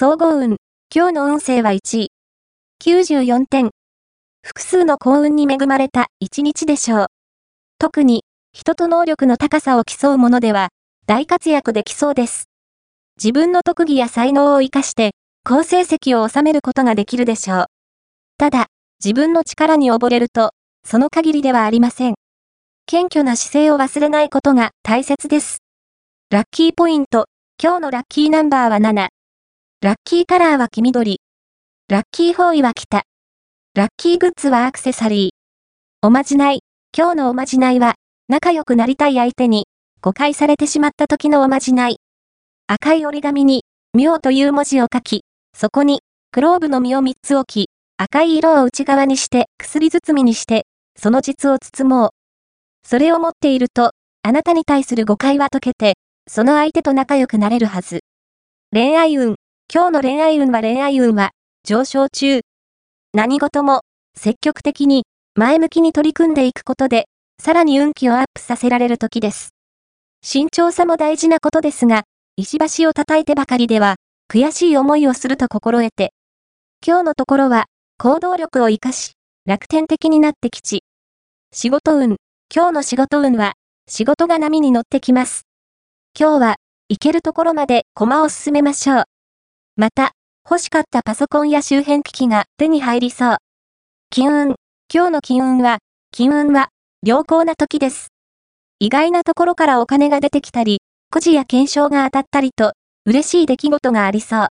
総合運。今日の運勢は1位。94点。複数の幸運に恵まれた一日でしょう。特に、人と能力の高さを競うものでは、大活躍できそうです。自分の特技や才能を活かして、好成績を収めることができるでしょう。ただ、自分の力に溺れると、その限りではありません。謙虚な姿勢を忘れないことが大切です。ラッキーポイント。今日のラッキーナンバーは7。ラッキーカラーは黄緑。ラッキーフォーイは北。ラッキーグッズはアクセサリー。おまじない。今日のおまじないは、仲良くなりたい相手に、誤解されてしまった時のおまじない。赤い折り紙に、妙という文字を書き、そこに、クローブの実を3つ置き、赤い色を内側にして薬包みにして、その実を包もう。それを持っていると、あなたに対する誤解は解けて、その相手と仲良くなれるはず。恋愛運。今日の恋愛運は恋愛運は上昇中。何事も積極的に前向きに取り組んでいくことで、さらに運気をアップさせられる時です。慎重さも大事なことですが、石橋を叩いてばかりでは、悔しい思いをすると心得て。今日のところは、行動力を活かし、楽天的になってきち。仕事運。今日の仕事運は、仕事が波に乗ってきます。今日は、行けるところまで駒を進めましょう。また、欲しかったパソコンや周辺機器が手に入りそう。金運。今日の金運は、金運は、良好な時です。意外なところからお金が出てきたり、くじや検証が当たったりと、嬉しい出来事がありそう。